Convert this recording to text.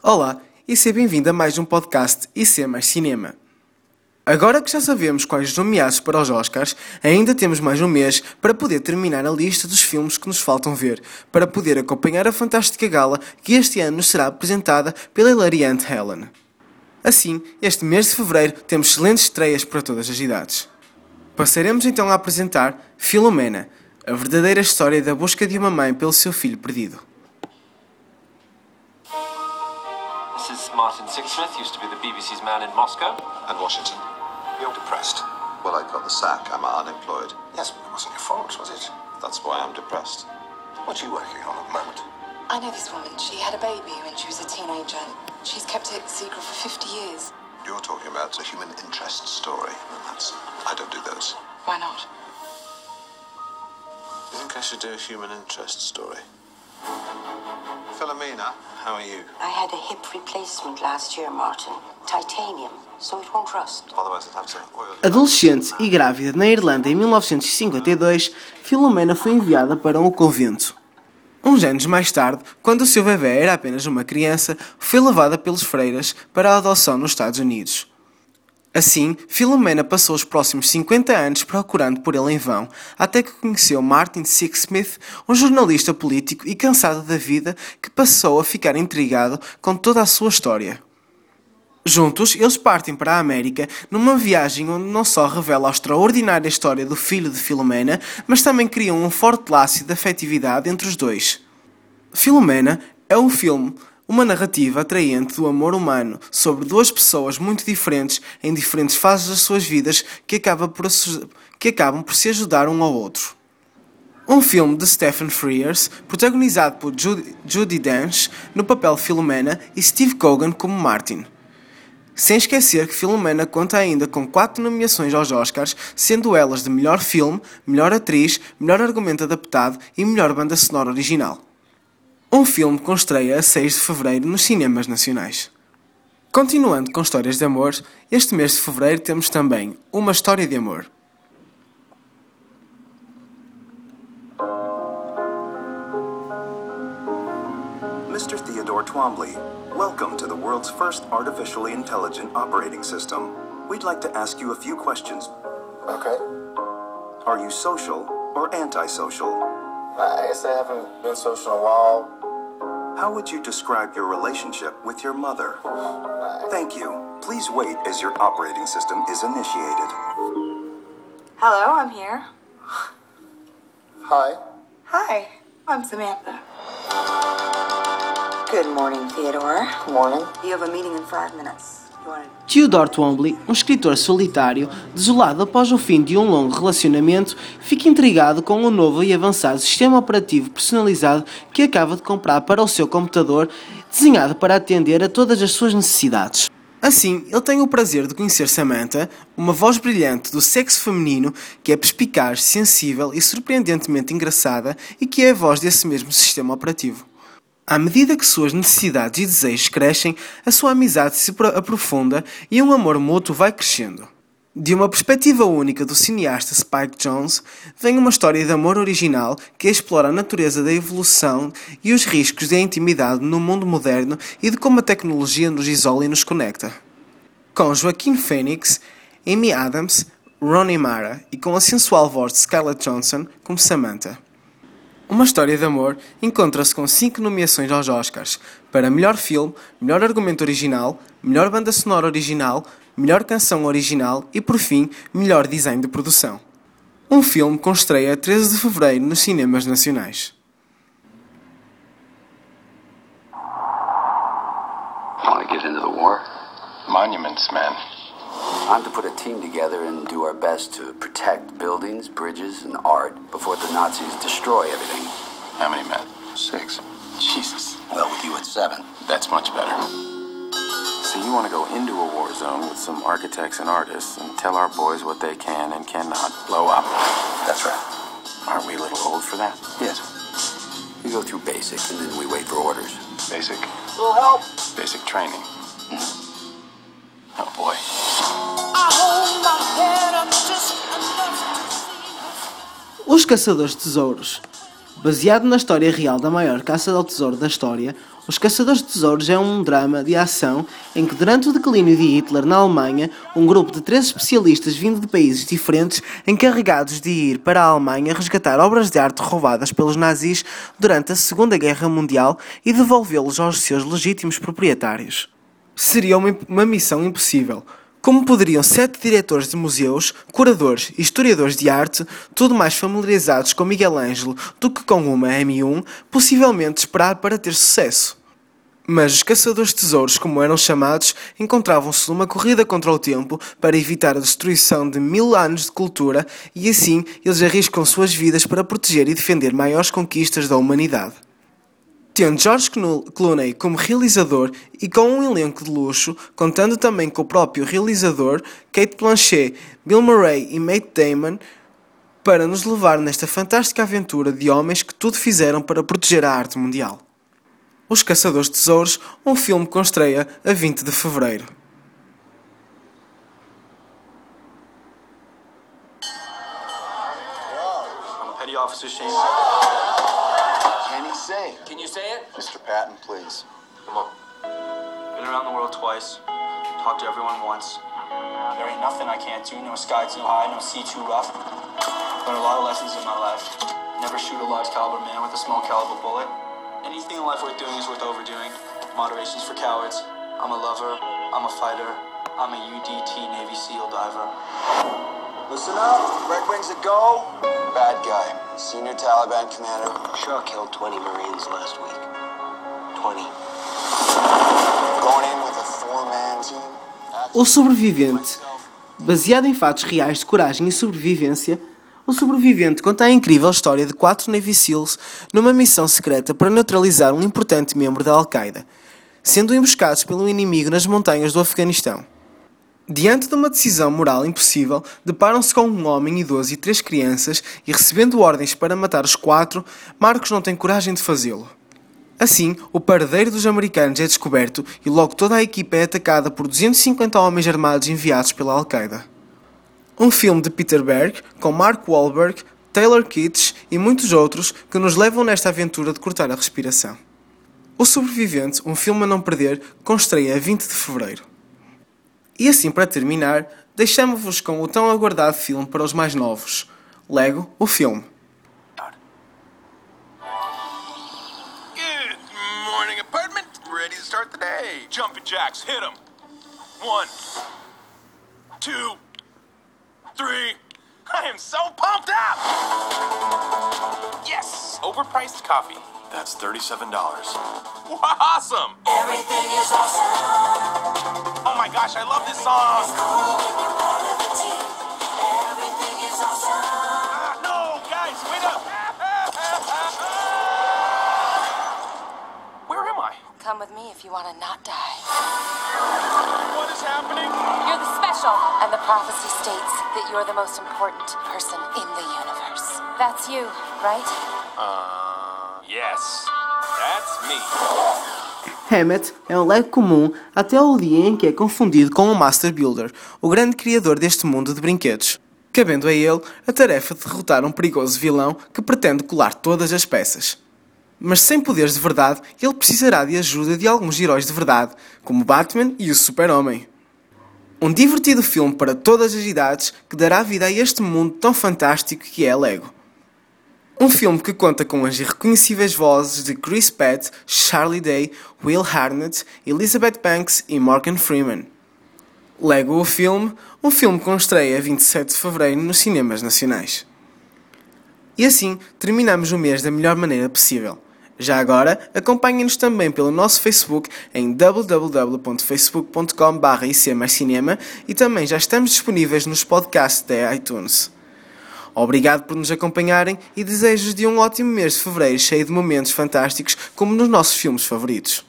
Olá e seja bem-vindo a mais um podcast IC Mais Cinema. Agora que já sabemos quais os nomeados para os Oscars, ainda temos mais um mês para poder terminar a lista dos filmes que nos faltam ver, para poder acompanhar a fantástica gala que este ano nos será apresentada pela hilariante Helen. Assim, este mês de fevereiro temos excelentes estreias para todas as idades. Passaremos então a apresentar Filomena, a verdadeira história da busca de uma mãe pelo seu filho perdido. This is Martin Sixsmith, used to be the BBC's man in Moscow. And Washington. You're depressed. Well, I got the sack. I'm unemployed. Yes, but it wasn't your fault, was it? That's why I'm depressed. What are you working on at the moment? I know this woman. She had a baby when she was a teenager. She's kept it secret for 50 years. You're talking about a human interest story. And that's. I don't do those. Why not? You think I should do a human interest story? Philomena, how are you? I had a hip replacement last year, Martin. Titanium, so it won't rust. Otherwise, I'd have to oil you. Adolescente e grávida na Irlanda em 1952, Filomena foi enviada para um convento. Uns anos mais tarde, quando o seu bebê era apenas uma criança, foi levada pelos freiras para a adoção nos Estados Unidos. Assim, Filomena passou os próximos 50 anos procurando por ele em vão, até que conheceu Martin Sixsmith, um jornalista político e cansado da vida que passou a ficar intrigado com toda a sua história. Juntos, eles partem para a América numa viagem onde não só revela a extraordinária história do filho de Filomena, mas também criam um forte laço de afetividade entre os dois. Filomena é um filme, uma narrativa atraente do amor humano sobre duas pessoas muito diferentes em diferentes fases das suas vidas que, acaba por, que acabam por se ajudar um ao outro. Um filme de Stephen Frears, protagonizado por Judy, Judi Dench no papel Filomena e Steve Cogan como Martin. Sem esquecer que Filomena conta ainda com quatro nomeações aos Oscars, sendo elas de melhor filme, melhor atriz, melhor argumento adaptado e melhor banda sonora original. Um filme com estreia a 6 de fevereiro nos cinemas nacionais. Continuando com histórias de amor, este mês de fevereiro temos também Uma História de Amor. Mr. Theodore Twombly, welcome to the world's first artificially intelligent operating system. We'd like to ask you a few questions. Okay. Are you social or antisocial? I guess I haven't been social in a while. How would you describe your relationship with your mother? Thank you. Please wait as your operating system is initiated. Hello, I'm here. Hi. Hi, I'm Samantha. Good morning, Theodore. Morning. You have a meeting in five minutes. Theodore Twombly, um escritor solitário, desolado após o fim de um longo relacionamento, fica intrigado com o novo e avançado sistema operativo personalizado que acaba de comprar para o seu computador, desenhado para atender a todas as suas necessidades. Assim, ele tem o prazer de conhecer Samantha, uma voz brilhante do sexo feminino que é perspicaz, sensível e surpreendentemente engraçada e que é a voz desse mesmo sistema operativo. À medida que suas necessidades e desejos crescem, a sua amizade se pro- aprofunda e um amor mútuo vai crescendo. De uma perspectiva única do cineasta Spike Jonze, vem uma história de amor original que explora a natureza da evolução e os riscos da intimidade no mundo moderno e de como a tecnologia nos isola e nos conecta. Com Joaquin Phoenix, Amy Adams, Ronnie Mara e com a sensual voz de Scarlett Johansson como Samantha. Uma História de Amor encontra-se com cinco nomeações aos Oscars para melhor filme, melhor argumento original, melhor banda sonora original, melhor canção original e, por fim, melhor design de produção. Um filme com estreia a 13 de fevereiro nos cinemas nacionais. Monuments, man. I'm to put a team together and do our best to protect buildings, bridges, and art before the Nazis destroy everything. How many men? Six. Jesus. Well, with you at seven. That's much better. So you want to go into a war zone with some architects and artists and tell our boys what they can and cannot blow up. That's right. Aren't we a little old for that? Yes. We go through basic and then we wait for orders. Basic. Little help. Basic training. Mm-hmm. Oh boy. Os Caçadores de Tesouros. Baseado na história real da maior caça ao tesouro da história, Os Caçadores de Tesouros é um drama de ação em que, durante o declínio de Hitler na Alemanha, um grupo de três especialistas vindo de países diferentes, encarregados de ir para a Alemanha resgatar obras de arte roubadas pelos nazis durante a Segunda Guerra Mundial e devolvê-los aos seus legítimos proprietários. Seria uma, uma missão impossível, como poderiam sete diretores de museus, curadores e historiadores de arte, tudo mais familiarizados com Miguel Ângelo do que com uma M1, possivelmente esperar para ter sucesso? Mas os caçadores de tesouros, como eram chamados, encontravam-se numa corrida contra o tempo para evitar a destruição de mil anos de cultura e assim eles arriscam suas vidas para proteger e defender maiores conquistas da humanidade. Tendo George Clooney como realizador e com um elenco de luxo, contando também com o próprio realizador, Kate Blanchett, Bill Murray e Matt Damon, para nos levar nesta fantástica aventura de homens que tudo fizeram para proteger a arte mundial. Os Caçadores de Tesouros, um filme com estreia a 20 de fevereiro. I'm Shane. Can? You say it? Mr. Patton, please. Come on. Been around the world twice. Talked to everyone once. Uh, there ain't nothing I can't do. No sky too high, no sea too rough. Learned a lot of lessons in my life. Never shoot a large caliber man with a small caliber bullet. Anything in life worth doing is worth overdoing. Moderation's for cowards. I'm a lover. I'm a fighter. I'm a UDT Navy SEAL diver. Listen up. Red Wings a go. Bad guy. Senior Taliban commander. Killed 20 Marines last week. 20. Going in with a four-man team. O Sobrevivente. Baseado em fatos reais de coragem e sobrevivência, o sobrevivente conta a incrível história de quatro Navy SEALs numa missão secreta para neutralizar um importante membro da Al-Qaeda, sendo emboscados pelo inimigo nas montanhas do Afeganistão. Diante de uma decisão moral impossível, deparam-se com um homem idoso e três crianças e, recebendo ordens para matar os quatro, Marcos não tem coragem de fazê-lo. Assim, o paradeiro dos americanos é descoberto e logo toda a equipa é atacada por 250 homens armados enviados pela Al-Qaeda. Um filme de Peter Berg, com Mark Wahlberg, Taylor Kitsch e muitos outros que nos levam nesta aventura de cortar a respiração. O Sobrevivente, um filme a não perder, com estreia a 20 de fevereiro. E assim, para terminar, deixamos-vos com o tão aguardado filme para os mais novos: Lego, o filme. Good morning, apartment. Ready to start the day. Jumping jacks, hit 'em. One, two, three. I am so pumped up! Yes! Overpriced coffee. That's $37. Awesome! Everything is awesome! Song! Ah, no, guys, wait up! Where am I? Come with me if you want to not die. What is happening? You're the special. And the prophecy states that you're the most important person in the universe. That's you, right? Uh, yes. That's me. Hammett é um Lego comum até o dia em que é confundido com o Master Builder, o grande criador deste mundo de brinquedos, cabendo a ele a tarefa de derrotar um perigoso vilão que pretende colar todas as peças. Mas sem poderes de verdade, ele precisará de ajuda de alguns heróis de verdade, como Batman e o Super-Homem. Um divertido filme para todas as idades que dará vida a este mundo tão fantástico que é Lego. Um filme que conta com as irreconhecíveis vozes de Chris Pratt, Charlie Day, Will Harnett, Elizabeth Banks e Morgan Freeman. Lego o filme, um filme com estreia 27 de fevereiro nos cinemas nacionais. E assim terminamos o mês da melhor maneira possível. Já agora, acompanhem-nos também pelo nosso Facebook em www.facebook.com.br icmcinema e também já estamos disponíveis nos podcasts da iTunes. Obrigado por nos acompanharem e desejo de um ótimo mês de fevereiro cheio de momentos fantásticos como nos nossos filmes favoritos.